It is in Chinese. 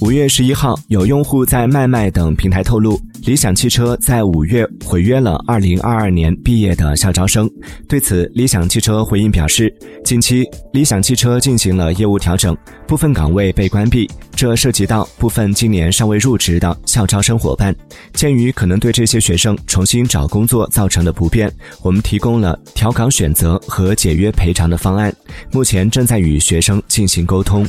五月十一号有用户在卖卖等平台透露理想汽车在五月毁约了二零二二年毕业的校招生。对此理想汽车回应表示近期理想汽车进行了业务调整部分岗位被关闭这涉及到部分今年尚未入职的校招生伙伴。鉴于可能对这些学生重新找工作造成的不便我们提供了调岗选择和解约赔偿的方案目前正在与学生进行沟通。